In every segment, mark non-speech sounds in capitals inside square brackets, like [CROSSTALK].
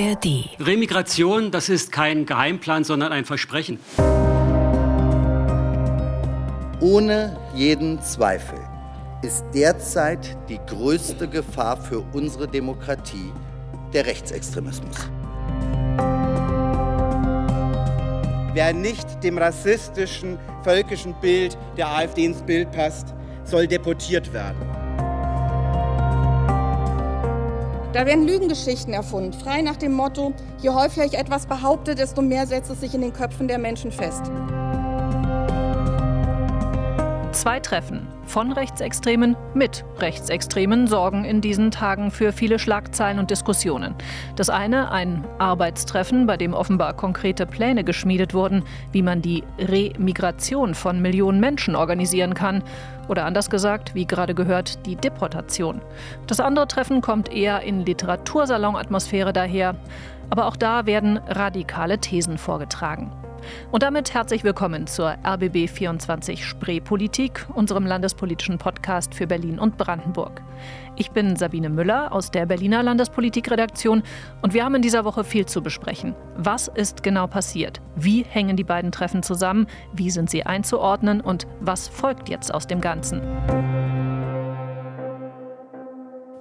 ARD. Remigration, das ist kein Geheimplan, sondern ein Versprechen. Ohne jeden Zweifel ist derzeit die größte Gefahr für unsere Demokratie der Rechtsextremismus. Wer nicht dem rassistischen, völkischen Bild der AfD ins Bild passt, soll deportiert werden. Da werden Lügengeschichten erfunden, frei nach dem Motto, je häufiger ich etwas behaupte, desto mehr setzt es sich in den Köpfen der Menschen fest. Zwei Treffen von Rechtsextremen mit Rechtsextremen sorgen in diesen Tagen für viele Schlagzeilen und Diskussionen. Das eine ein Arbeitstreffen, bei dem offenbar konkrete Pläne geschmiedet wurden, wie man die Remigration von Millionen Menschen organisieren kann. Oder anders gesagt, wie gerade gehört, die Deportation. Das andere Treffen kommt eher in Literatursalon-Atmosphäre daher. Aber auch da werden radikale Thesen vorgetragen. Und damit herzlich willkommen zur RBB 24 Spreepolitik, unserem landespolitischen Podcast für Berlin und Brandenburg. Ich bin Sabine Müller aus der Berliner Landespolitikredaktion und wir haben in dieser Woche viel zu besprechen. Was ist genau passiert? Wie hängen die beiden Treffen zusammen? Wie sind sie einzuordnen? Und was folgt jetzt aus dem Ganzen?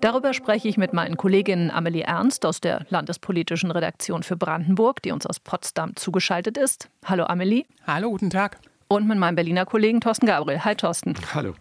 Darüber spreche ich mit meinen Kolleginnen Amelie Ernst aus der Landespolitischen Redaktion für Brandenburg, die uns aus Potsdam zugeschaltet ist. Hallo Amelie. Hallo, guten Tag. Und mit meinem Berliner Kollegen Thorsten Gabriel. Hi Thorsten. Hallo.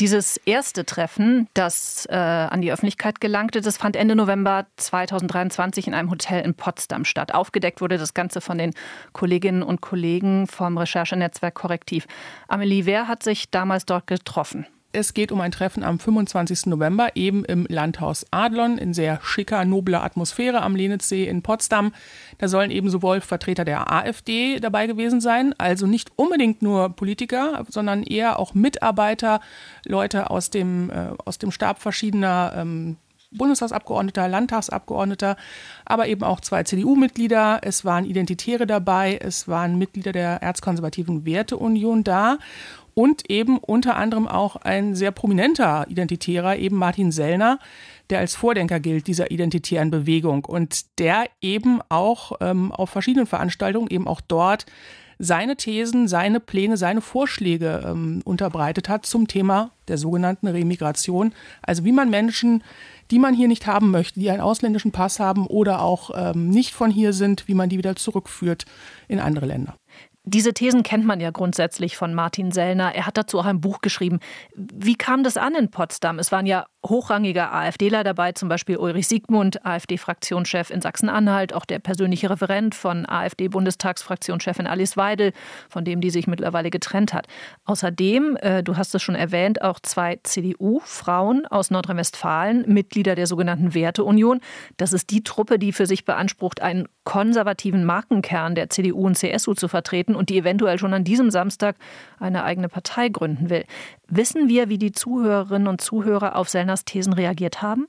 Dieses erste Treffen, das äh, an die Öffentlichkeit gelangte, das fand Ende November 2023 in einem Hotel in Potsdam statt. Aufgedeckt wurde das Ganze von den Kolleginnen und Kollegen vom Recherchenetzwerk Korrektiv. Amelie, wer hat sich damals dort getroffen? Es geht um ein Treffen am 25. November eben im Landhaus Adlon in sehr schicker, nobler Atmosphäre am Lenitzsee in Potsdam. Da sollen eben sowohl Vertreter der AfD dabei gewesen sein, also nicht unbedingt nur Politiker, sondern eher auch Mitarbeiter, Leute aus dem, äh, aus dem Stab verschiedener ähm, Bundestagsabgeordneter, Landtagsabgeordneter, aber eben auch zwei CDU-Mitglieder. Es waren Identitäre dabei, es waren Mitglieder der Erzkonservativen Werteunion da und eben unter anderem auch ein sehr prominenter Identitärer, eben Martin Sellner, der als Vordenker gilt dieser identitären Bewegung und der eben auch ähm, auf verschiedenen Veranstaltungen, eben auch dort, seine Thesen, seine Pläne, seine Vorschläge ähm, unterbreitet hat zum Thema der sogenannten Remigration. Also wie man Menschen, die man hier nicht haben möchte, die einen ausländischen Pass haben oder auch ähm, nicht von hier sind, wie man die wieder zurückführt in andere Länder. Diese Thesen kennt man ja grundsätzlich von Martin Sellner. Er hat dazu auch ein Buch geschrieben. Wie kam das an in Potsdam? Es waren ja hochrangige AfDler dabei, zum Beispiel Ulrich Siegmund, AfD-Fraktionschef in Sachsen-Anhalt, auch der persönliche Referent von AfD-Bundestagsfraktionschefin Alice Weidel, von dem die sich mittlerweile getrennt hat. Außerdem, äh, du hast es schon erwähnt, auch zwei CDU-Frauen aus Nordrhein-Westfalen, Mitglieder der sogenannten Werteunion. Das ist die Truppe, die für sich beansprucht, einen konservativen Markenkern der CDU und CSU zu vertreten und die eventuell schon an diesem Samstag eine eigene Partei gründen will. Wissen wir, wie die Zuhörerinnen und Zuhörer auf Sellners Thesen reagiert haben?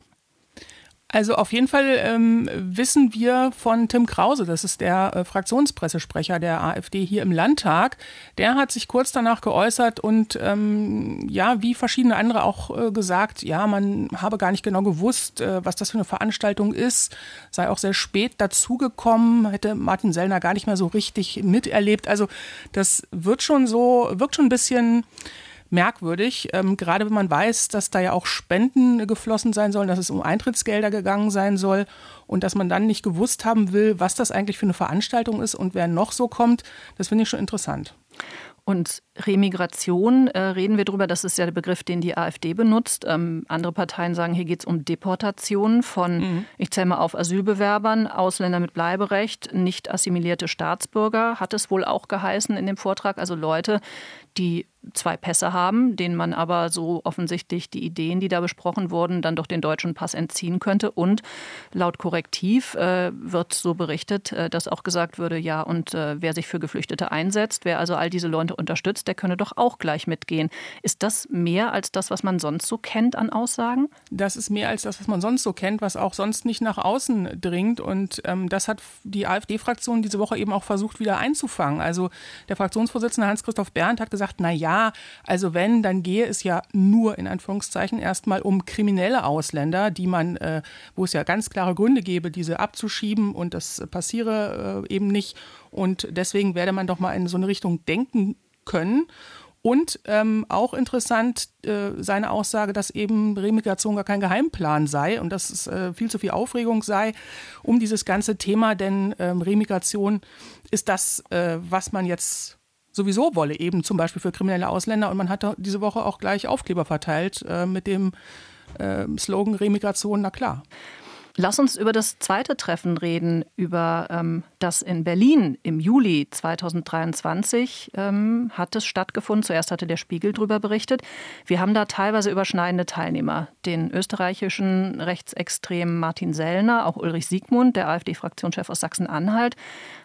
Also auf jeden Fall ähm, wissen wir von Tim Krause, das ist der äh, Fraktionspressesprecher der AfD hier im Landtag. Der hat sich kurz danach geäußert und ähm, ja, wie verschiedene andere auch äh, gesagt, ja, man habe gar nicht genau gewusst, äh, was das für eine Veranstaltung ist, sei auch sehr spät dazugekommen, hätte Martin Sellner gar nicht mehr so richtig miterlebt. Also das wird schon so, wirkt schon ein bisschen merkwürdig, ähm, gerade wenn man weiß, dass da ja auch Spenden geflossen sein sollen, dass es um Eintrittsgelder gegangen sein soll und dass man dann nicht gewusst haben will, was das eigentlich für eine Veranstaltung ist und wer noch so kommt, das finde ich schon interessant. Und Remigration äh, reden wir darüber, das ist ja der Begriff, den die AfD benutzt. Ähm, andere Parteien sagen, hier geht es um Deportation von, mhm. ich zähle mal auf, Asylbewerbern, Ausländer mit Bleiberecht, nicht assimilierte Staatsbürger, hat es wohl auch geheißen in dem Vortrag. Also Leute, die zwei Pässe haben, denen man aber so offensichtlich die Ideen, die da besprochen wurden, dann doch den deutschen Pass entziehen könnte. Und laut Korrektiv äh, wird so berichtet, äh, dass auch gesagt würde, ja, und äh, wer sich für Geflüchtete einsetzt, wer also all diese Leute unterstützt, der könne doch auch gleich mitgehen. Ist das mehr als das, was man sonst so kennt an Aussagen? Das ist mehr als das, was man sonst so kennt, was auch sonst nicht nach außen dringt. Und ähm, das hat die AfD-Fraktion diese Woche eben auch versucht, wieder einzufangen. Also der Fraktionsvorsitzende Hans-Christoph Berndt hat gesagt, gesagt, na ja, also wenn, dann gehe es ja nur in Anführungszeichen erstmal um kriminelle Ausländer, die man, äh, wo es ja ganz klare Gründe gäbe, diese abzuschieben und das passiere äh, eben nicht. Und deswegen werde man doch mal in so eine Richtung denken können. Und ähm, auch interessant äh, seine Aussage, dass eben Remigration gar kein Geheimplan sei und dass es äh, viel zu viel Aufregung sei um dieses ganze Thema, denn ähm, Remigration ist das, äh, was man jetzt sowieso wolle, eben zum Beispiel für kriminelle Ausländer. Und man hat diese Woche auch gleich Aufkleber verteilt äh, mit dem äh, Slogan Remigration, na klar. Lass uns über das zweite Treffen reden, über ähm, das in Berlin im Juli 2023 ähm, hat es stattgefunden. Zuerst hatte der Spiegel darüber berichtet. Wir haben da teilweise überschneidende Teilnehmer. Den österreichischen Rechtsextremen Martin Sellner, auch Ulrich Siegmund, der AfD-Fraktionschef aus Sachsen-Anhalt,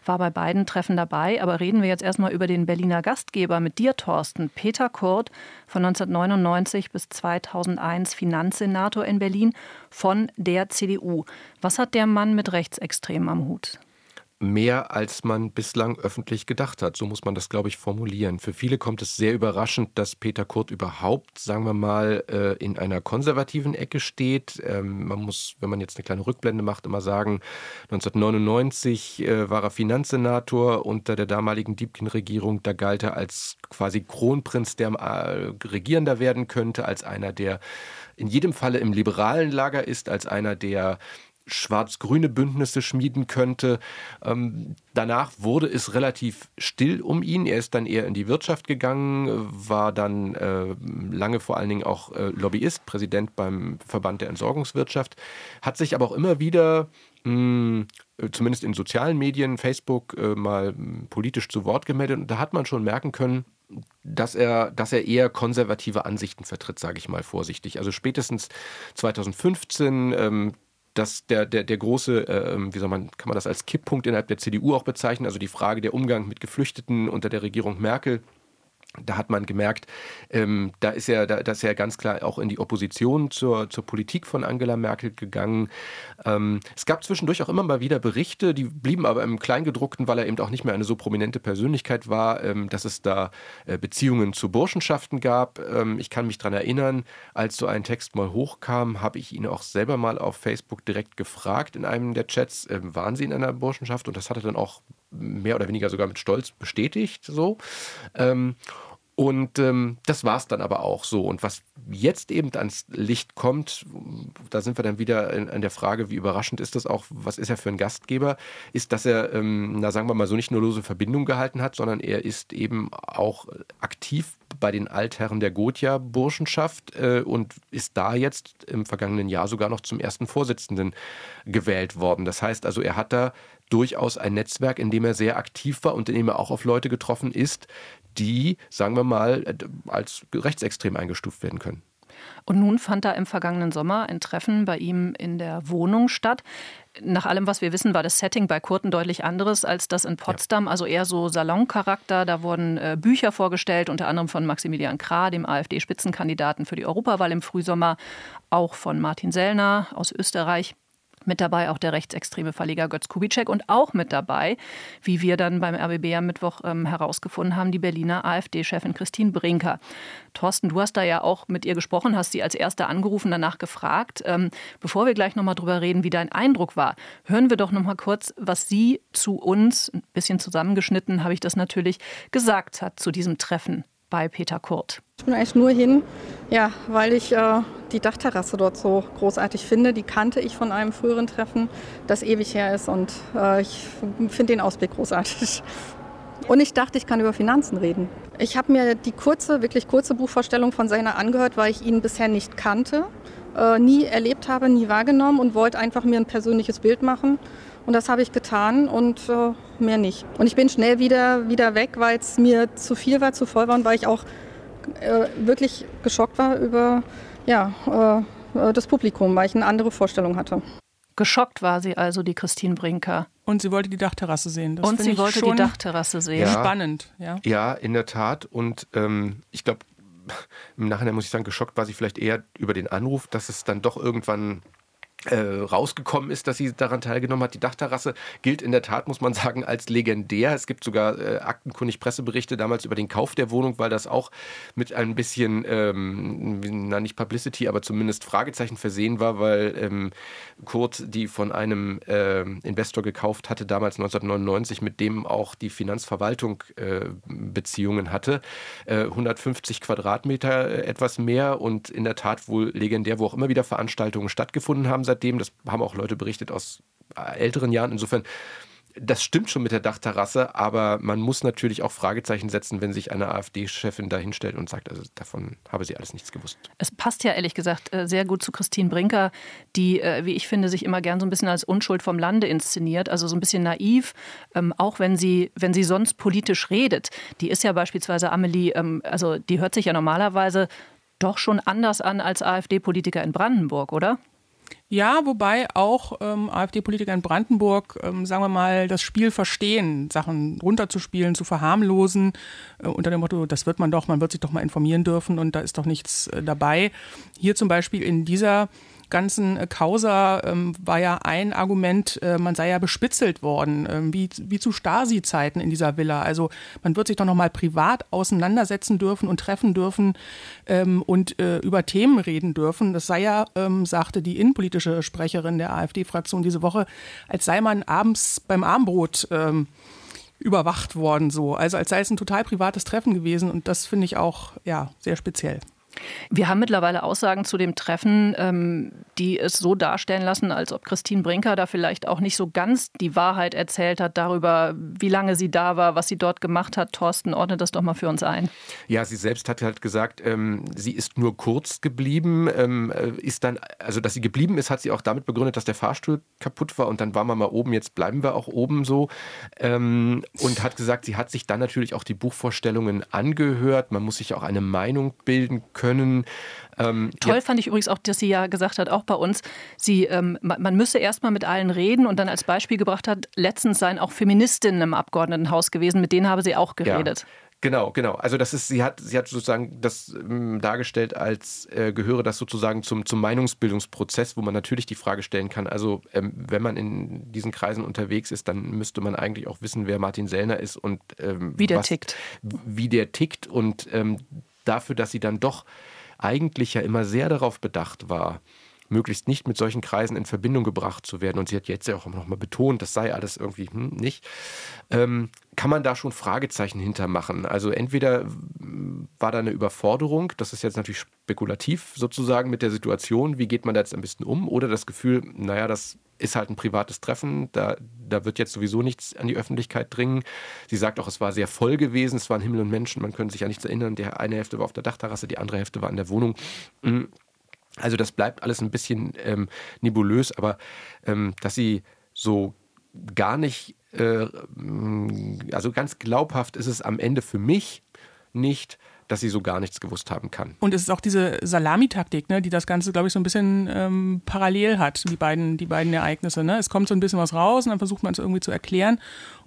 war bei beiden Treffen dabei. Aber reden wir jetzt erstmal über den Berliner Gastgeber mit dir, Thorsten. Peter Kurt, von 1999 bis 2001 Finanzsenator in Berlin von der CDU. Was hat der Mann mit Rechtsextremen am Hut? mehr, als man bislang öffentlich gedacht hat. So muss man das, glaube ich, formulieren. Für viele kommt es sehr überraschend, dass Peter Kurt überhaupt, sagen wir mal, äh, in einer konservativen Ecke steht. Ähm, man muss, wenn man jetzt eine kleine Rückblende macht, immer sagen, 1999 äh, war er Finanzsenator unter der damaligen Diebkin-Regierung. Da galt er als quasi Kronprinz, der äh, Regierender werden könnte, als einer, der in jedem Falle im liberalen Lager ist, als einer, der schwarz-grüne Bündnisse schmieden könnte. Ähm, danach wurde es relativ still um ihn. Er ist dann eher in die Wirtschaft gegangen, war dann äh, lange vor allen Dingen auch äh, Lobbyist, Präsident beim Verband der Entsorgungswirtschaft, hat sich aber auch immer wieder mh, hm, zumindest in sozialen Medien, Facebook, äh, mal politisch zu Wort gemeldet. Und da hat man schon merken können, dass er, dass er eher konservative Ansichten vertritt, sage ich mal vorsichtig. Also spätestens 2015 ähm, dass der, der, der große, äh, wie soll man, kann man das als Kipppunkt innerhalb der CDU auch bezeichnen, also die Frage der Umgang mit Geflüchteten unter der Regierung Merkel da hat man gemerkt, ähm, da ist er, da, ist er ganz klar auch in die Opposition zur, zur Politik von Angela Merkel gegangen. Ähm, es gab zwischendurch auch immer mal wieder Berichte, die blieben aber im Kleingedruckten, weil er eben auch nicht mehr eine so prominente Persönlichkeit war, ähm, dass es da äh, Beziehungen zu Burschenschaften gab. Ähm, ich kann mich daran erinnern, als so ein Text mal hochkam, habe ich ihn auch selber mal auf Facebook direkt gefragt in einem der Chats, äh, waren Sie in einer Burschenschaft? Und das hat er dann auch mehr oder weniger sogar mit Stolz bestätigt. So. Ähm, und ähm, das war es dann aber auch so. Und was jetzt eben ans Licht kommt, da sind wir dann wieder an der Frage, wie überraschend ist das auch, was ist er für ein Gastgeber, ist, dass er, ähm, na sagen wir mal so, nicht nur lose Verbindung gehalten hat, sondern er ist eben auch aktiv bei den Altherren der Gotia-Burschenschaft äh, und ist da jetzt im vergangenen Jahr sogar noch zum ersten Vorsitzenden gewählt worden. Das heißt also, er hat da durchaus ein Netzwerk, in dem er sehr aktiv war und in dem er auch auf Leute getroffen ist, die, sagen wir mal, äh, als rechtsextrem eingestuft werden können. Und nun fand da im vergangenen Sommer ein Treffen bei ihm in der Wohnung statt. Nach allem, was wir wissen, war das Setting bei Kurten deutlich anderes als das in Potsdam, ja. also eher so Saloncharakter. Da wurden äh, Bücher vorgestellt, unter anderem von Maximilian Krah, dem AfD-Spitzenkandidaten für die Europawahl im Frühsommer, auch von Martin Sellner aus Österreich. Mit dabei auch der rechtsextreme Verleger Götz Kubitschek und auch mit dabei, wie wir dann beim RBB am Mittwoch ähm, herausgefunden haben, die Berliner AfD-Chefin Christine Brinker. Thorsten, du hast da ja auch mit ihr gesprochen, hast sie als Erste angerufen, danach gefragt. Ähm, bevor wir gleich nochmal drüber reden, wie dein Eindruck war, hören wir doch nochmal kurz, was sie zu uns, ein bisschen zusammengeschnitten habe ich das natürlich, gesagt hat zu diesem Treffen bei Peter Kurt. Ich bin eigentlich nur hin, ja, weil ich äh, die Dachterrasse dort so großartig finde. Die kannte ich von einem früheren Treffen, das ewig her ist und äh, ich finde den Ausblick großartig. Und ich dachte, ich kann über Finanzen reden. Ich habe mir die kurze, wirklich kurze Buchvorstellung von seiner angehört, weil ich ihn bisher nicht kannte, äh, nie erlebt habe, nie wahrgenommen und wollte einfach mir ein persönliches Bild machen. Und das habe ich getan und äh, mehr nicht. Und ich bin schnell wieder, wieder weg, weil es mir zu viel war, zu voll war und weil ich auch äh, wirklich geschockt war über ja, äh, das Publikum, weil ich eine andere Vorstellung hatte. Geschockt war sie also, die Christine Brinker. Und sie wollte die Dachterrasse sehen. Das und sie wollte die Dachterrasse sehen. Ja, Spannend, ja. Ja, in der Tat. Und ähm, ich glaube, [LAUGHS] im Nachhinein muss ich sagen, geschockt war sie vielleicht eher über den Anruf, dass es dann doch irgendwann äh, rausgekommen ist, dass sie daran teilgenommen hat. Die Dachterrasse gilt in der Tat, muss man sagen, als legendär. Es gibt sogar äh, aktenkundig Presseberichte damals über den Kauf der Wohnung, weil das auch mit ein bisschen, ähm, na nicht Publicity, aber zumindest Fragezeichen versehen war, weil ähm, Kurt die von einem äh, Investor gekauft hatte, damals 1999, mit dem auch die Finanzverwaltung äh, Beziehungen hatte. 150 äh, Quadratmeter, äh, etwas mehr und in der Tat wohl legendär, wo auch immer wieder Veranstaltungen stattgefunden haben seitdem. Das haben auch Leute berichtet aus älteren Jahren. Insofern das stimmt schon mit der Dachterrasse, aber man muss natürlich auch Fragezeichen setzen, wenn sich eine AfD-Chefin da hinstellt und sagt, also davon habe sie alles nichts gewusst. Es passt ja ehrlich gesagt äh, sehr gut zu Christine Brinker, die, äh, wie ich finde, sich immer gern so ein bisschen als Unschuld vom Lande inszeniert, also so ein bisschen naiv, ähm, auch wenn sie, wenn sie sonst politisch redet. Die ist ja beispielsweise Amelie, ähm, also die hört sich ja normalerweise doch schon anders an als AfD-Politiker in Brandenburg, oder? Ja, wobei auch ähm, AfD-Politiker in Brandenburg, ähm, sagen wir mal, das Spiel verstehen, Sachen runterzuspielen, zu verharmlosen, äh, unter dem Motto, das wird man doch, man wird sich doch mal informieren dürfen und da ist doch nichts äh, dabei. Hier zum Beispiel in dieser ganzen äh, Causa ähm, war ja ein Argument, äh, man sei ja bespitzelt worden, äh, wie, wie zu Stasi-Zeiten in dieser Villa. Also man wird sich doch noch mal privat auseinandersetzen dürfen und treffen dürfen ähm, und äh, über Themen reden dürfen. Das sei ja, ähm, sagte die innenpolitische Sprecherin der AfD-Fraktion diese Woche, als sei man abends beim Armbrot ähm, überwacht worden so. Also als sei es ein total privates Treffen gewesen und das finde ich auch ja sehr speziell. Wir haben mittlerweile Aussagen zu dem Treffen, ähm, die es so darstellen lassen, als ob Christine Brinker da vielleicht auch nicht so ganz die Wahrheit erzählt hat darüber, wie lange sie da war, was sie dort gemacht hat. Thorsten, ordne das doch mal für uns ein. Ja, sie selbst hat halt gesagt, ähm, sie ist nur kurz geblieben. Ähm, äh, ist dann, also dass sie geblieben ist, hat sie auch damit begründet, dass der Fahrstuhl kaputt war und dann waren wir mal oben, jetzt bleiben wir auch oben so. Und hat gesagt, sie hat sich dann natürlich auch die Buchvorstellungen angehört. Man muss sich auch eine Meinung bilden können können. Ähm, Toll ja. fand ich übrigens auch, dass sie ja gesagt hat, auch bei uns, sie, ähm, man müsse erstmal mit allen reden und dann als Beispiel gebracht hat, letztens seien auch Feministinnen im Abgeordnetenhaus gewesen, mit denen habe sie auch geredet. Ja. Genau, genau. Also das ist, sie hat, sie hat sozusagen das ähm, dargestellt, als äh, gehöre das sozusagen zum, zum Meinungsbildungsprozess, wo man natürlich die Frage stellen kann. Also ähm, wenn man in diesen Kreisen unterwegs ist, dann müsste man eigentlich auch wissen, wer Martin Sellner ist und ähm, wie der was, tickt. Wie der tickt und ähm, dafür, dass sie dann doch eigentlich ja immer sehr darauf bedacht war, möglichst nicht mit solchen Kreisen in Verbindung gebracht zu werden. Und sie hat jetzt ja auch noch mal betont, das sei alles irgendwie hm, nicht. Ähm, kann man da schon Fragezeichen hintermachen? Also entweder war da eine Überforderung, das ist jetzt natürlich spekulativ sozusagen mit der Situation, wie geht man da jetzt am besten um? Oder das Gefühl, naja, das ist halt ein privates Treffen, da, da wird jetzt sowieso nichts an die Öffentlichkeit dringen. Sie sagt auch, es war sehr voll gewesen, es waren Himmel und Menschen, man könnte sich ja nichts erinnern. Die eine Hälfte war auf der Dachterrasse, die andere Hälfte war in der Wohnung. Also das bleibt alles ein bisschen ähm, nebulös, aber ähm, dass sie so gar nicht, äh, also ganz glaubhaft ist es am Ende für mich nicht dass sie so gar nichts gewusst haben kann. Und es ist auch diese Salamitaktik, ne, die das Ganze, glaube ich, so ein bisschen ähm, parallel hat, die beiden, die beiden Ereignisse. Ne? Es kommt so ein bisschen was raus und dann versucht man es irgendwie zu erklären.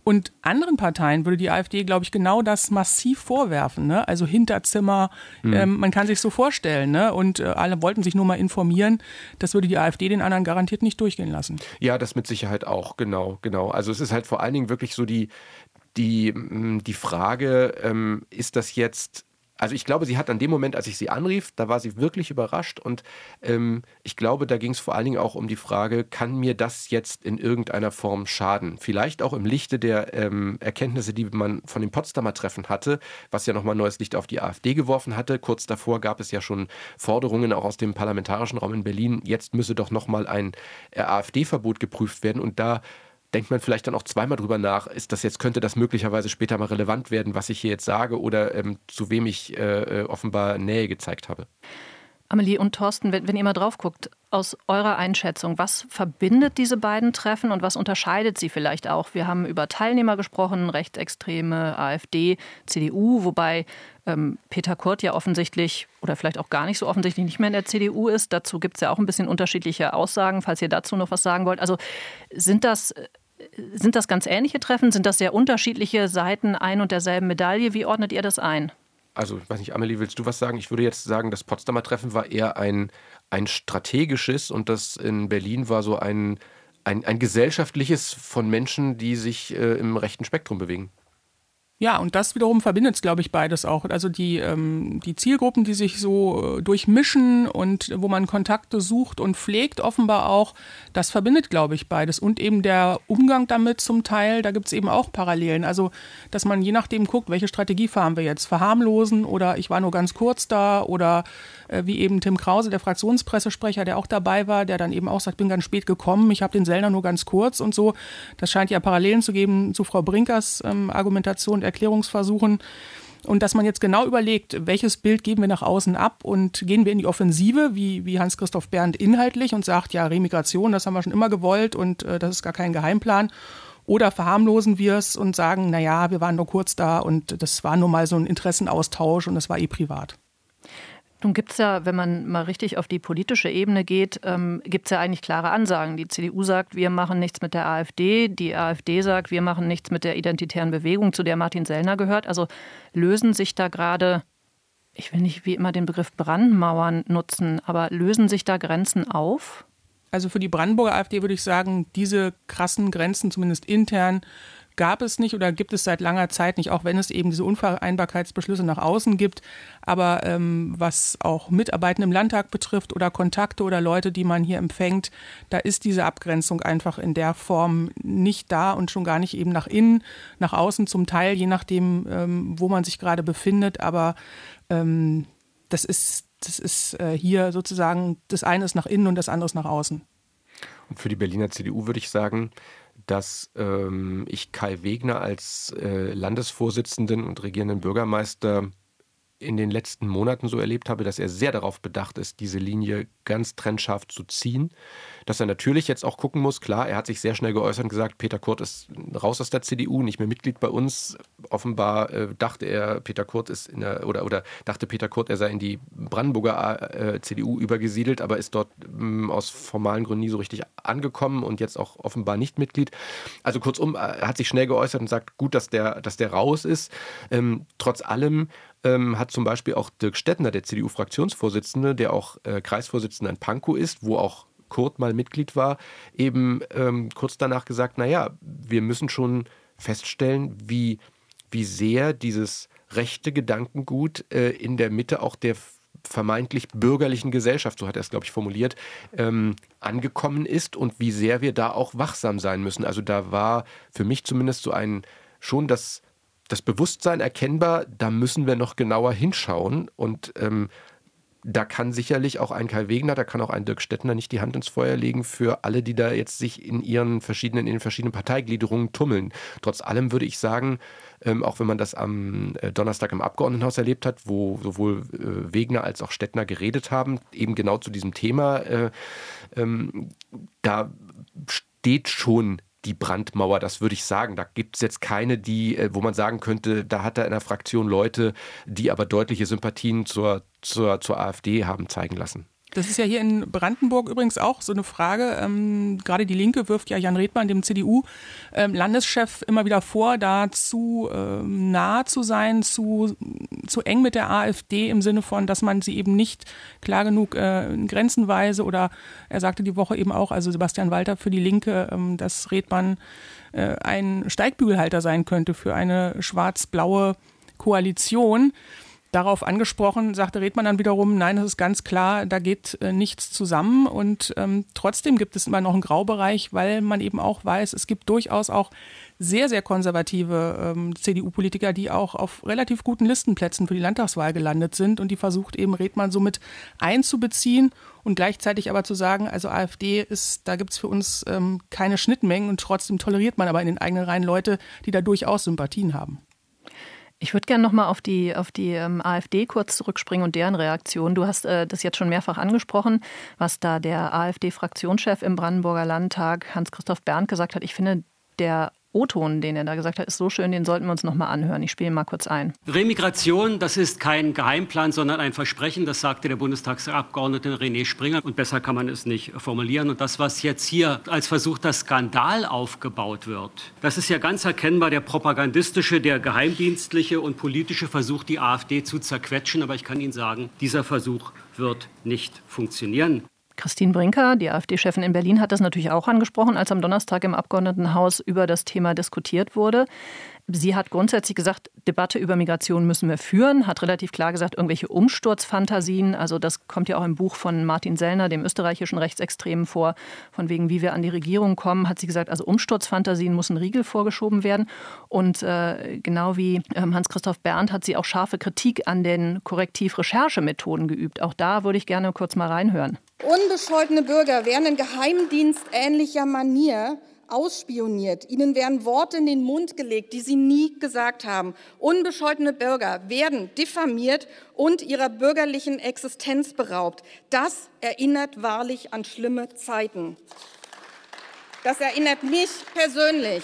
Und anderen Parteien würde die AfD, glaube ich, genau das massiv vorwerfen. Ne? Also Hinterzimmer, mhm. ähm, man kann sich so vorstellen. Ne? Und äh, alle wollten sich nur mal informieren. Das würde die AfD den anderen garantiert nicht durchgehen lassen. Ja, das mit Sicherheit auch, genau, genau. Also es ist halt vor allen Dingen wirklich so die, die, die Frage, ähm, ist das jetzt also ich glaube, sie hat an dem Moment, als ich sie anrief, da war sie wirklich überrascht und ähm, ich glaube, da ging es vor allen Dingen auch um die Frage, kann mir das jetzt in irgendeiner Form schaden? Vielleicht auch im Lichte der ähm, Erkenntnisse, die man von dem Potsdamer Treffen hatte, was ja nochmal neues Licht auf die AfD geworfen hatte. Kurz davor gab es ja schon Forderungen auch aus dem parlamentarischen Raum in Berlin, jetzt müsse doch nochmal ein äh, AfD-Verbot geprüft werden und da denkt man vielleicht dann auch zweimal drüber nach, ist das jetzt, könnte das möglicherweise später mal relevant werden, was ich hier jetzt sage oder ähm, zu wem ich äh, äh offenbar Nähe gezeigt habe. Amelie und Thorsten, wenn, wenn ihr mal drauf guckt, aus eurer Einschätzung, was verbindet diese beiden Treffen und was unterscheidet sie vielleicht auch? Wir haben über Teilnehmer gesprochen, Rechtsextreme, AfD, CDU, wobei ähm, Peter Kurt ja offensichtlich oder vielleicht auch gar nicht so offensichtlich nicht mehr in der CDU ist. Dazu gibt es ja auch ein bisschen unterschiedliche Aussagen, falls ihr dazu noch was sagen wollt. Also sind das sind das ganz ähnliche Treffen? Sind das sehr unterschiedliche Seiten ein und derselben Medaille? Wie ordnet ihr das ein? Also ich weiß nicht, Amelie, willst du was sagen? Ich würde jetzt sagen, das Potsdamer Treffen war eher ein, ein strategisches und das in Berlin war so ein, ein, ein gesellschaftliches von Menschen, die sich äh, im rechten Spektrum bewegen. Ja, und das wiederum verbindet, glaube ich, beides auch. Also die, ähm, die Zielgruppen, die sich so äh, durchmischen und wo man Kontakte sucht und pflegt, offenbar auch, das verbindet, glaube ich, beides. Und eben der Umgang damit zum Teil, da gibt es eben auch Parallelen. Also, dass man je nachdem guckt, welche Strategie fahren wir jetzt? Verharmlosen oder ich war nur ganz kurz da oder äh, wie eben Tim Krause, der Fraktionspressesprecher, der auch dabei war, der dann eben auch sagt, bin ganz spät gekommen, ich habe den Sellner nur ganz kurz und so. Das scheint ja Parallelen zu geben zu Frau Brinkers ähm, Argumentation Erklärungsversuchen. Und dass man jetzt genau überlegt, welches Bild geben wir nach außen ab und gehen wir in die Offensive, wie, wie Hans-Christoph Berndt inhaltlich und sagt, ja, Remigration, das haben wir schon immer gewollt und äh, das ist gar kein Geheimplan. Oder verharmlosen wir es und sagen, naja, wir waren nur kurz da und das war nur mal so ein Interessenaustausch und das war eh privat. Nun gibt es ja, wenn man mal richtig auf die politische Ebene geht, ähm, gibt es ja eigentlich klare Ansagen. Die CDU sagt, wir machen nichts mit der AfD. Die AfD sagt, wir machen nichts mit der identitären Bewegung, zu der Martin Sellner gehört. Also lösen sich da gerade, ich will nicht wie immer den Begriff Brandmauern nutzen, aber lösen sich da Grenzen auf? Also für die Brandenburger AfD würde ich sagen, diese krassen Grenzen, zumindest intern, gab es nicht oder gibt es seit langer Zeit nicht, auch wenn es eben diese Unvereinbarkeitsbeschlüsse nach außen gibt. Aber ähm, was auch Mitarbeiten im Landtag betrifft oder Kontakte oder Leute, die man hier empfängt, da ist diese Abgrenzung einfach in der Form nicht da und schon gar nicht eben nach innen, nach außen zum Teil, je nachdem, ähm, wo man sich gerade befindet. Aber ähm, das ist, das ist äh, hier sozusagen, das eine ist nach innen und das andere ist nach außen. Und für die Berliner CDU würde ich sagen, dass ähm, ich Kai Wegner als äh, Landesvorsitzenden und regierenden Bürgermeister in den letzten Monaten so erlebt habe, dass er sehr darauf bedacht ist, diese Linie ganz trennscharf zu ziehen. Dass er natürlich jetzt auch gucken muss, klar, er hat sich sehr schnell geäußert und gesagt, Peter Kurt ist raus aus der CDU, nicht mehr Mitglied bei uns. Offenbar äh, dachte er, Peter Kurt ist in der, oder, oder dachte Peter Kurt, er sei in die Brandenburger äh, CDU übergesiedelt, aber ist dort mh, aus formalen Gründen nie so richtig angekommen und jetzt auch offenbar nicht Mitglied. Also kurzum, er hat sich schnell geäußert und sagt, gut, dass der, dass der raus ist. Ähm, trotz allem ähm, hat zum Beispiel auch Dirk Stettner, der CDU-Fraktionsvorsitzende, der auch äh, Kreisvorsitzender in Pankow ist, wo auch Kurt mal Mitglied war, eben ähm, kurz danach gesagt, naja, wir müssen schon feststellen, wie, wie sehr dieses rechte Gedankengut äh, in der Mitte auch der vermeintlich bürgerlichen Gesellschaft, so hat er es, glaube ich, formuliert, ähm, angekommen ist und wie sehr wir da auch wachsam sein müssen. Also da war für mich zumindest so ein schon das das Bewusstsein erkennbar, da müssen wir noch genauer hinschauen. Und ähm, da kann sicherlich auch ein Kai Wegner, da kann auch ein Dirk Stettner nicht die Hand ins Feuer legen für alle, die da jetzt sich in ihren verschiedenen, in den verschiedenen Parteigliederungen tummeln. Trotz allem würde ich sagen, ähm, auch wenn man das am äh, Donnerstag im Abgeordnetenhaus erlebt hat, wo sowohl äh, Wegner als auch Stettner geredet haben, eben genau zu diesem Thema, äh, ähm, da steht schon die Brandmauer, das würde ich sagen. Da gibt es jetzt keine, die, äh, wo man sagen könnte, da hat er in der Fraktion Leute, die aber deutliche Sympathien zur, zur, zur AfD haben zeigen lassen. Das ist ja hier in Brandenburg übrigens auch so eine Frage. Ähm, gerade die Linke wirft ja Jan Redmann, dem CDU-Landeschef, ähm, immer wieder vor, da zu ähm, nah zu sein, zu, zu eng mit der AfD im Sinne von, dass man sie eben nicht klar genug äh, grenzenweise oder er sagte die Woche eben auch, also Sebastian Walter für die Linke, ähm, dass Redmann äh, ein Steigbügelhalter sein könnte für eine schwarz-blaue Koalition. Darauf angesprochen, sagte Redmann dann wiederum, nein, es ist ganz klar, da geht äh, nichts zusammen. Und ähm, trotzdem gibt es immer noch einen Graubereich, weil man eben auch weiß, es gibt durchaus auch sehr, sehr konservative ähm, CDU-Politiker, die auch auf relativ guten Listenplätzen für die Landtagswahl gelandet sind. Und die versucht eben Redmann somit einzubeziehen und gleichzeitig aber zu sagen, also AfD ist, da gibt es für uns ähm, keine Schnittmengen und trotzdem toleriert man aber in den eigenen Reihen Leute, die da durchaus Sympathien haben. Ich würde gerne nochmal auf die, auf die ähm, AfD kurz zurückspringen und deren Reaktion. Du hast äh, das jetzt schon mehrfach angesprochen, was da der AfD-Fraktionschef im Brandenburger Landtag, Hans-Christoph Berndt, gesagt hat. Ich finde, der O-Ton, den er da gesagt hat, ist so schön, den sollten wir uns noch mal anhören. Ich spiele ihn mal kurz ein. Remigration, das ist kein Geheimplan, sondern ein Versprechen. Das sagte der Bundestagsabgeordnete René Springer. Und besser kann man es nicht formulieren. Und das, was jetzt hier als versuchter Skandal aufgebaut wird, das ist ja ganz erkennbar der propagandistische, der geheimdienstliche und politische Versuch, die AfD zu zerquetschen. Aber ich kann Ihnen sagen, dieser Versuch wird nicht funktionieren. Christine Brinker, die AfD-Chefin in Berlin, hat das natürlich auch angesprochen, als am Donnerstag im Abgeordnetenhaus über das Thema diskutiert wurde. Sie hat grundsätzlich gesagt, Debatte über Migration müssen wir führen, hat relativ klar gesagt, irgendwelche Umsturzfantasien, also das kommt ja auch im Buch von Martin Sellner, dem österreichischen Rechtsextremen vor, von wegen, wie wir an die Regierung kommen, hat sie gesagt, also Umsturzfantasien muss ein Riegel vorgeschoben werden. Und äh, genau wie ähm, Hans-Christoph Berndt hat sie auch scharfe Kritik an den Korrektiv-Recherchemethoden geübt. Auch da würde ich gerne kurz mal reinhören. Unbescholtene Bürger werden in geheimdienstähnlicher Manier ausspioniert. Ihnen werden Worte in den Mund gelegt, die sie nie gesagt haben. Unbescholtene Bürger werden diffamiert und ihrer bürgerlichen Existenz beraubt. Das erinnert wahrlich an schlimme Zeiten. Das erinnert mich persönlich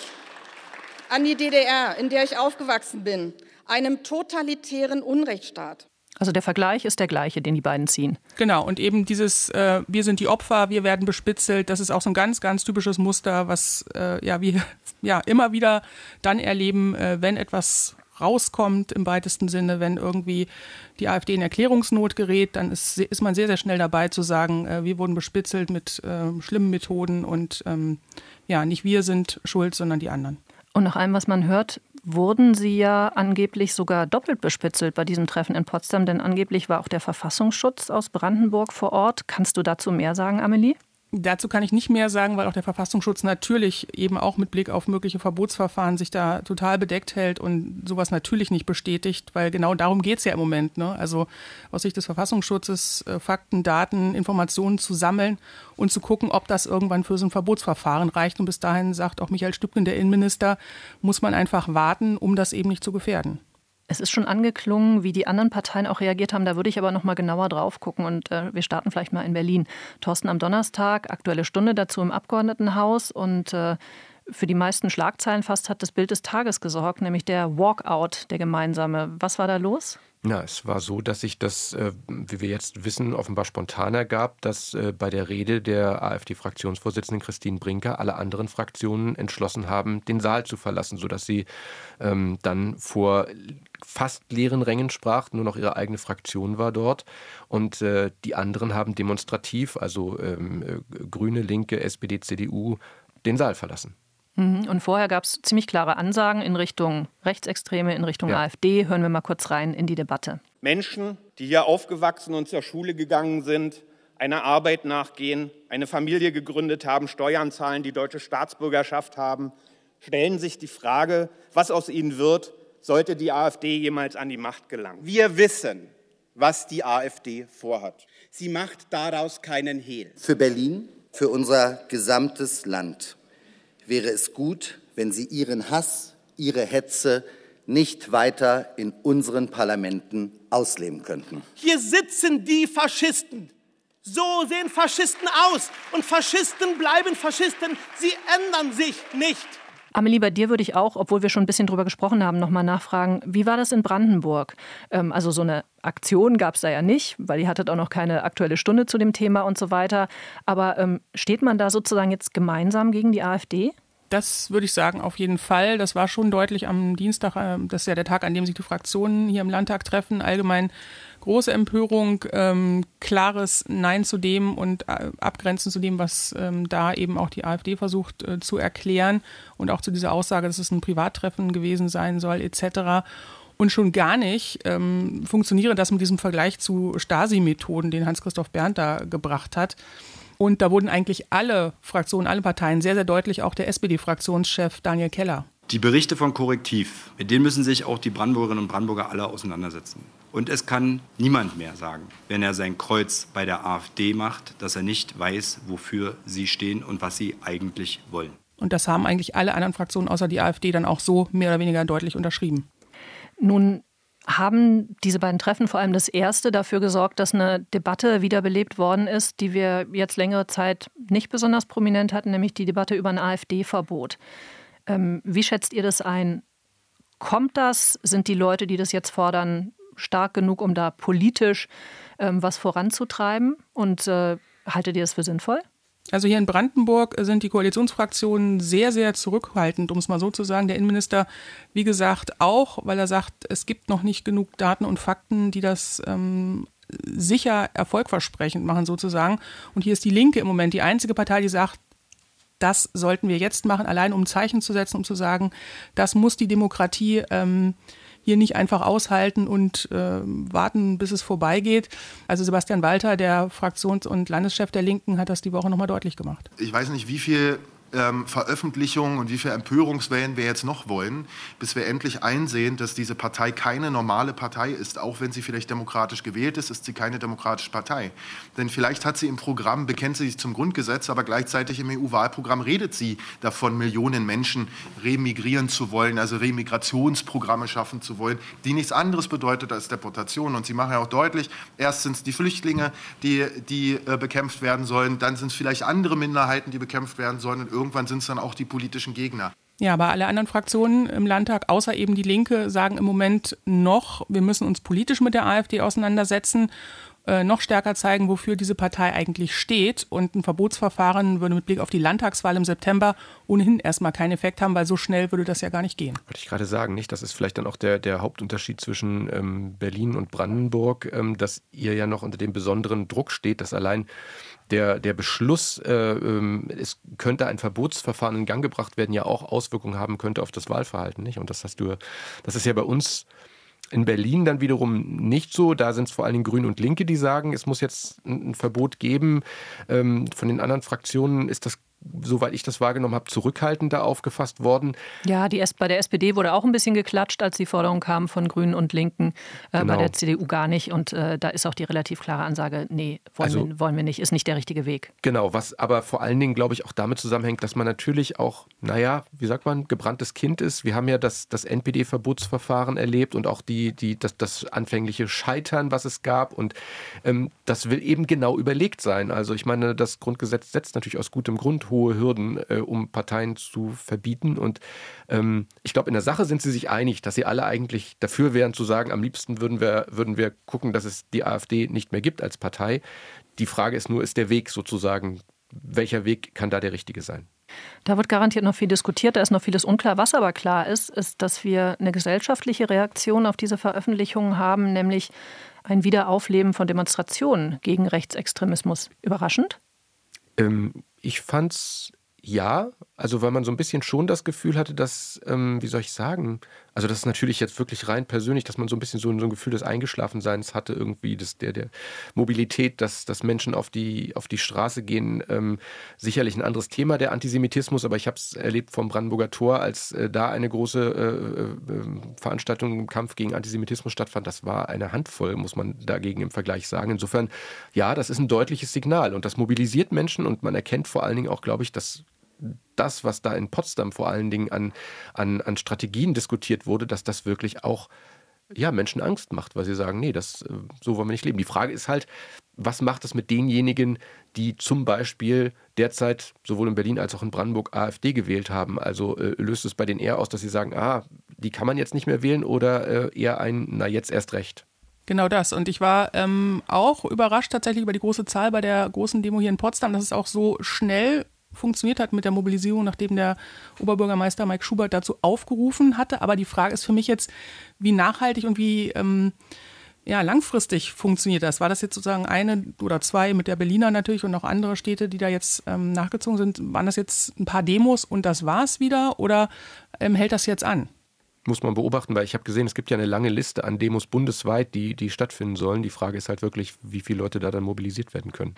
an die DDR, in der ich aufgewachsen bin, einem totalitären Unrechtsstaat. Also der Vergleich ist der gleiche, den die beiden ziehen. Genau, und eben dieses, äh, wir sind die Opfer, wir werden bespitzelt, das ist auch so ein ganz, ganz typisches Muster, was äh, ja wir [LAUGHS] ja immer wieder dann erleben, äh, wenn etwas rauskommt im weitesten Sinne, wenn irgendwie die AfD in Erklärungsnot gerät, dann ist, ist man sehr, sehr schnell dabei zu sagen, äh, wir wurden bespitzelt mit äh, schlimmen Methoden und ähm, ja, nicht wir sind schuld, sondern die anderen. Und nach allem, was man hört, wurden Sie ja angeblich sogar doppelt bespitzelt bei diesem Treffen in Potsdam, denn angeblich war auch der Verfassungsschutz aus Brandenburg vor Ort. Kannst du dazu mehr sagen, Amelie? Dazu kann ich nicht mehr sagen, weil auch der Verfassungsschutz natürlich eben auch mit Blick auf mögliche Verbotsverfahren sich da total bedeckt hält und sowas natürlich nicht bestätigt, weil genau darum geht es ja im Moment. Ne? Also aus Sicht des Verfassungsschutzes äh, Fakten, Daten, Informationen zu sammeln und zu gucken, ob das irgendwann für so ein Verbotsverfahren reicht. Und bis dahin sagt auch Michael Stübken, der Innenminister, muss man einfach warten, um das eben nicht zu gefährden. Es ist schon angeklungen, wie die anderen Parteien auch reagiert haben. Da würde ich aber noch mal genauer drauf gucken. Und äh, wir starten vielleicht mal in Berlin. Thorsten am Donnerstag, aktuelle Stunde dazu im Abgeordnetenhaus. Und äh, für die meisten Schlagzeilen fast hat das Bild des Tages gesorgt, nämlich der Walkout, der gemeinsame. Was war da los? Na, es war so, dass sich das, äh, wie wir jetzt wissen, offenbar spontan ergab, dass äh, bei der Rede der AfD-Fraktionsvorsitzenden Christine Brinker alle anderen Fraktionen entschlossen haben, den Saal zu verlassen, sodass sie ähm, dann vor fast leeren Rängen sprach, nur noch ihre eigene Fraktion war dort. Und äh, die anderen haben demonstrativ, also ähm, äh, Grüne, Linke, SPD, CDU, den Saal verlassen. Mhm. Und vorher gab es ziemlich klare Ansagen in Richtung Rechtsextreme, in Richtung ja. AfD. Hören wir mal kurz rein in die Debatte. Menschen, die hier aufgewachsen und zur Schule gegangen sind, einer Arbeit nachgehen, eine Familie gegründet haben, Steuern zahlen, die deutsche Staatsbürgerschaft haben, stellen sich die Frage, was aus ihnen wird, sollte die AfD jemals an die Macht gelangen. Wir wissen, was die AfD vorhat. Sie macht daraus keinen Hehl. Für Berlin, für unser gesamtes Land wäre es gut, wenn Sie Ihren Hass, Ihre Hetze nicht weiter in unseren Parlamenten ausleben könnten. Hier sitzen die Faschisten. So sehen Faschisten aus. Und Faschisten bleiben Faschisten. Sie ändern sich nicht. Amelie, bei dir würde ich auch, obwohl wir schon ein bisschen drüber gesprochen haben, nochmal nachfragen, wie war das in Brandenburg? Ähm, also so eine Aktion gab es da ja nicht, weil ihr hattet auch noch keine aktuelle Stunde zu dem Thema und so weiter. Aber ähm, steht man da sozusagen jetzt gemeinsam gegen die AfD? Das würde ich sagen, auf jeden Fall. Das war schon deutlich am Dienstag. Äh, das ist ja der Tag, an dem sich die Fraktionen hier im Landtag treffen. Allgemein große Empörung, ähm, klares Nein zu dem und äh, Abgrenzen zu dem, was ähm, da eben auch die AfD versucht äh, zu erklären und auch zu dieser Aussage, dass es ein Privattreffen gewesen sein soll, etc. Und schon gar nicht ähm, funktioniere das mit diesem Vergleich zu Stasi-Methoden, den Hans-Christoph Berndt da gebracht hat. Und da wurden eigentlich alle Fraktionen, alle Parteien, sehr, sehr deutlich, auch der SPD-Fraktionschef Daniel Keller. Die Berichte von Korrektiv, mit denen müssen sich auch die Brandenburgerinnen und Brandenburger alle auseinandersetzen. Und es kann niemand mehr sagen, wenn er sein Kreuz bei der AfD macht, dass er nicht weiß, wofür sie stehen und was sie eigentlich wollen. Und das haben eigentlich alle anderen Fraktionen außer die AfD dann auch so mehr oder weniger deutlich unterschrieben. Nun haben diese beiden Treffen, vor allem das erste, dafür gesorgt, dass eine Debatte wiederbelebt worden ist, die wir jetzt längere Zeit nicht besonders prominent hatten, nämlich die Debatte über ein AfD-Verbot. Ähm, wie schätzt ihr das ein? Kommt das? Sind die Leute, die das jetzt fordern, stark genug, um da politisch ähm, was voranzutreiben? Und äh, haltet ihr das für sinnvoll? Also hier in Brandenburg sind die Koalitionsfraktionen sehr, sehr zurückhaltend, um es mal so zu sagen. Der Innenminister, wie gesagt, auch, weil er sagt, es gibt noch nicht genug Daten und Fakten, die das ähm, sicher erfolgversprechend machen sozusagen. Und hier ist die Linke im Moment die einzige Partei, die sagt, das sollten wir jetzt machen, allein um Zeichen zu setzen, um zu sagen, das muss die Demokratie ähm, hier nicht einfach aushalten und äh, warten, bis es vorbeigeht. Also Sebastian Walter, der Fraktions- und Landeschef der Linken, hat das die Woche nochmal deutlich gemacht. Ich weiß nicht, wie viel ähm, Veröffentlichungen und wie viele Empörungswellen wir jetzt noch wollen, bis wir endlich einsehen, dass diese Partei keine normale Partei ist. Auch wenn sie vielleicht demokratisch gewählt ist, ist sie keine demokratische Partei. Denn vielleicht hat sie im Programm, bekennt sie sich zum Grundgesetz, aber gleichzeitig im EU-Wahlprogramm redet sie davon, Millionen Menschen remigrieren zu wollen, also Remigrationsprogramme schaffen zu wollen, die nichts anderes bedeutet als Deportation. Und sie machen ja auch deutlich, erst sind es die Flüchtlinge, die, die äh, bekämpft werden sollen, dann sind es vielleicht andere Minderheiten, die bekämpft werden sollen und irgendwann sind es dann auch die politischen Gegner. Ja, aber alle anderen Fraktionen im Landtag, außer eben die Linke, sagen im Moment noch, wir müssen uns politisch mit der AfD auseinandersetzen äh, noch stärker zeigen, wofür diese Partei eigentlich steht. Und ein Verbotsverfahren würde mit Blick auf die Landtagswahl im September ohnehin erstmal keinen Effekt haben, weil so schnell würde das ja gar nicht gehen. Wollte ich gerade sagen, nicht? Das ist vielleicht dann auch der, der Hauptunterschied zwischen ähm, Berlin und Brandenburg, ähm, dass ihr ja noch unter dem besonderen Druck steht, dass allein der, der Beschluss, äh, ähm, es könnte ein Verbotsverfahren in Gang gebracht werden, ja auch Auswirkungen haben könnte auf das Wahlverhalten. Nicht? Und das hast du, das ist ja bei uns in Berlin dann wiederum nicht so. Da sind es vor allen Dingen Grüne und Linke, die sagen, es muss jetzt ein Verbot geben. Ähm, von den anderen Fraktionen ist das soweit ich das wahrgenommen habe, zurückhaltender aufgefasst worden. Ja, die, bei der SPD wurde auch ein bisschen geklatscht, als die Forderung kam von Grünen und Linken, äh, genau. bei der CDU gar nicht. Und äh, da ist auch die relativ klare Ansage, nee, wollen, also, wir, wollen wir nicht, ist nicht der richtige Weg. Genau, was aber vor allen Dingen, glaube ich, auch damit zusammenhängt, dass man natürlich auch, naja, wie sagt man, gebranntes Kind ist. Wir haben ja das, das NPD-Verbotsverfahren erlebt und auch die, die, das, das anfängliche Scheitern, was es gab. Und ähm, das will eben genau überlegt sein. Also ich meine, das Grundgesetz setzt natürlich aus gutem Grund hohe Hürden, äh, um Parteien zu verbieten. Und ähm, ich glaube, in der Sache sind sie sich einig, dass sie alle eigentlich dafür wären zu sagen, am liebsten würden wir, würden wir gucken, dass es die AfD nicht mehr gibt als Partei. Die Frage ist nur, ist der Weg sozusagen, welcher Weg kann da der richtige sein? Da wird garantiert noch viel diskutiert, da ist noch vieles unklar. Was aber klar ist, ist, dass wir eine gesellschaftliche Reaktion auf diese Veröffentlichungen haben, nämlich ein Wiederaufleben von Demonstrationen gegen Rechtsextremismus. Überraschend? Ähm, ich fand's ja, also weil man so ein bisschen schon das Gefühl hatte, dass, ähm, wie soll ich sagen, also das ist natürlich jetzt wirklich rein persönlich, dass man so ein bisschen so, so ein Gefühl des Eingeschlafenseins hatte, irgendwie, des, der, der Mobilität, dass, dass Menschen auf die, auf die Straße gehen. Ähm, sicherlich ein anderes Thema, der Antisemitismus, aber ich habe es erlebt vom Brandenburger Tor, als äh, da eine große äh, äh, Veranstaltung im Kampf gegen Antisemitismus stattfand. Das war eine Handvoll, muss man dagegen im Vergleich sagen. Insofern, ja, das ist ein deutliches Signal und das mobilisiert Menschen und man erkennt vor allen Dingen auch, glaube ich, dass das, was da in Potsdam vor allen Dingen an, an, an Strategien diskutiert wurde, dass das wirklich auch ja, Menschen Angst macht, weil sie sagen, nee, das, äh, so wollen wir nicht leben. Die Frage ist halt, was macht es mit denjenigen, die zum Beispiel derzeit sowohl in Berlin als auch in Brandenburg AfD gewählt haben? Also äh, löst es bei denen eher aus, dass sie sagen, ah, die kann man jetzt nicht mehr wählen oder äh, eher ein, na jetzt erst recht? Genau das. Und ich war ähm, auch überrascht tatsächlich über die große Zahl bei der großen Demo hier in Potsdam, dass es auch so schnell funktioniert hat mit der Mobilisierung, nachdem der Oberbürgermeister Mike Schubert dazu aufgerufen hatte. Aber die Frage ist für mich jetzt, wie nachhaltig und wie ähm, ja, langfristig funktioniert das? War das jetzt sozusagen eine oder zwei mit der Berliner natürlich und noch andere Städte, die da jetzt ähm, nachgezogen sind? Waren das jetzt ein paar Demos und das war's wieder oder ähm, hält das jetzt an? Muss man beobachten, weil ich habe gesehen, es gibt ja eine lange Liste an Demos bundesweit, die, die stattfinden sollen. Die Frage ist halt wirklich, wie viele Leute da dann mobilisiert werden können.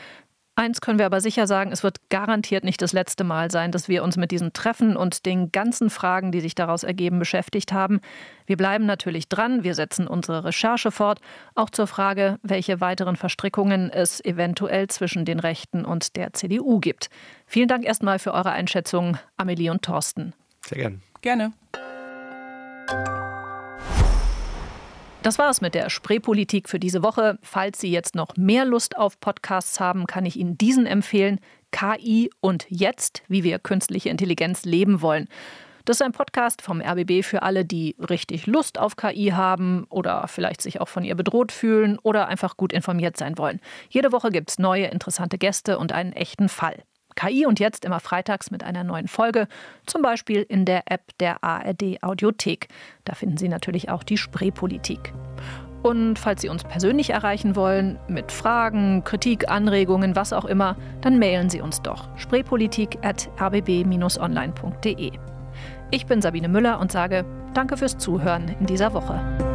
Eins können wir aber sicher sagen, es wird garantiert nicht das letzte Mal sein, dass wir uns mit diesen Treffen und den ganzen Fragen, die sich daraus ergeben, beschäftigt haben. Wir bleiben natürlich dran, wir setzen unsere Recherche fort, auch zur Frage, welche weiteren Verstrickungen es eventuell zwischen den Rechten und der CDU gibt. Vielen Dank erstmal für eure Einschätzung, Amelie und Thorsten. Sehr gern. Gerne. Das war es mit der Spreepolitik für diese Woche. Falls Sie jetzt noch mehr Lust auf Podcasts haben, kann ich Ihnen diesen empfehlen. KI und jetzt, wie wir künstliche Intelligenz leben wollen. Das ist ein Podcast vom RBB für alle, die richtig Lust auf KI haben oder vielleicht sich auch von ihr bedroht fühlen oder einfach gut informiert sein wollen. Jede Woche gibt es neue interessante Gäste und einen echten Fall. KI und jetzt immer freitags mit einer neuen Folge, zum Beispiel in der App der ARD Audiothek. Da finden Sie natürlich auch die Spreepolitik. Und falls Sie uns persönlich erreichen wollen, mit Fragen, Kritik, Anregungen, was auch immer, dann mailen Sie uns doch spreepolitik.rbb-online.de. Ich bin Sabine Müller und sage Danke fürs Zuhören in dieser Woche.